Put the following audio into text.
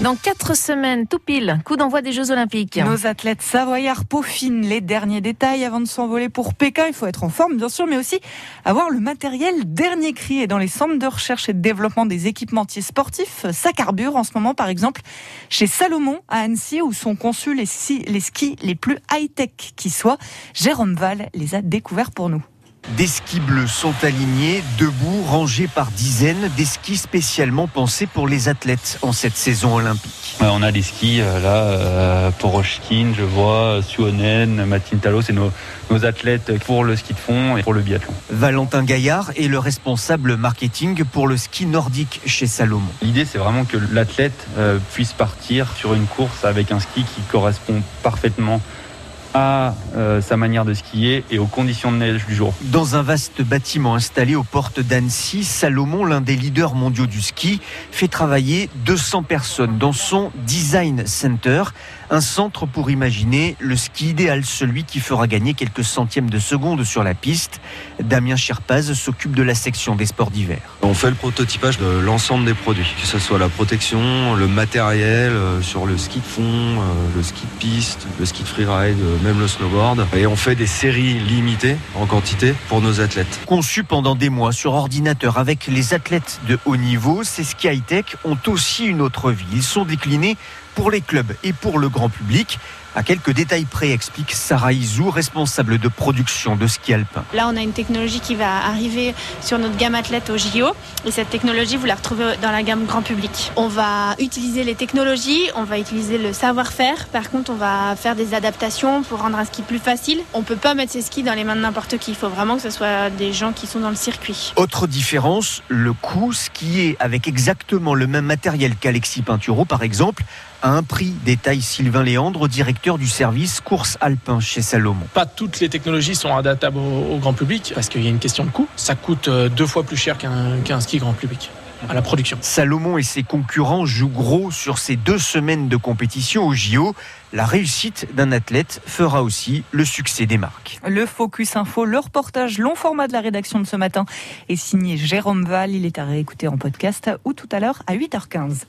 Dans quatre semaines, tout pile, coup d'envoi des Jeux Olympiques. Nos athlètes savoyards peaufinent les derniers détails avant de s'envoler pour Pékin. Il faut être en forme, bien sûr, mais aussi avoir le matériel dernier cri. Et dans les centres de recherche et de développement des équipementiers sportifs, ça carbure en ce moment, par exemple, chez Salomon à Annecy, où sont conçus les, les skis les plus high-tech qui soient. Jérôme Val les a découverts pour nous. Des skis bleus sont alignés, debout, rangés par dizaines, des skis spécialement pensés pour les athlètes en cette saison olympique. On a des skis euh, là, euh, Porochkin, je vois, Suonen, Matin Talo, c'est nos, athlètes pour le ski de fond et pour le biathlon. Valentin Gaillard est le responsable marketing pour le ski nordique chez Salomon. L'idée, c'est vraiment que l'athlète euh, puisse partir sur une course avec un ski qui correspond parfaitement à euh, sa manière de skier et aux conditions de neige du jour. Dans un vaste bâtiment installé aux portes d'Annecy, Salomon, l'un des leaders mondiaux du ski, fait travailler 200 personnes dans son Design Center, un centre pour imaginer le ski idéal, celui qui fera gagner quelques centièmes de seconde sur la piste. Damien Sherpaz s'occupe de la section des sports d'hiver. On fait le prototypage de l'ensemble des produits, que ce soit la protection, le matériel euh, sur le ski de fond, euh, le ski de piste, le ski de freeride, même le snowboard. Et on fait des séries limitées en quantité pour nos athlètes. Conçus pendant des mois sur ordinateur avec les athlètes de haut niveau, ces ski high-tech ont aussi une autre vie. Ils sont déclinés pour les clubs et pour le grand public. À quelques détails près, explique Sarah Izou, responsable de production de ski alpin. Là, on a une technologie qui va arriver sur notre gamme athlète au JO. Et cette technologie, vous la retrouvez dans la gamme grand public. On va utiliser les technologies, on va utiliser le savoir-faire. Par contre, on va faire des adaptations pour rendre un ski plus facile. On ne peut pas mettre ces skis dans les mains de n'importe qui. Il faut vraiment que ce soit des gens qui sont dans le circuit. Autre différence, le coût skier avec exactement le même matériel qu'Alexis Pinturo, par exemple, à un prix, détaille Sylvain Léandre, directeur du service course alpin chez Salomon. Pas toutes les technologies sont adaptables au, grand public parce qu'il y a une question de coût. Ça coûte euh, deux fois plus cher qu'un ski grand public à la production. Salomon et ses concurrents jouent gros sur ces deux semaines de compétition au JO. La réussite d'un athlète fera aussi le succès des marques. Le Focus Info, le reportage long format de la rédaction de ce matin est signé Jérôme Val. Il est à réécouter en podcast ou tout à l'heure à 8h15.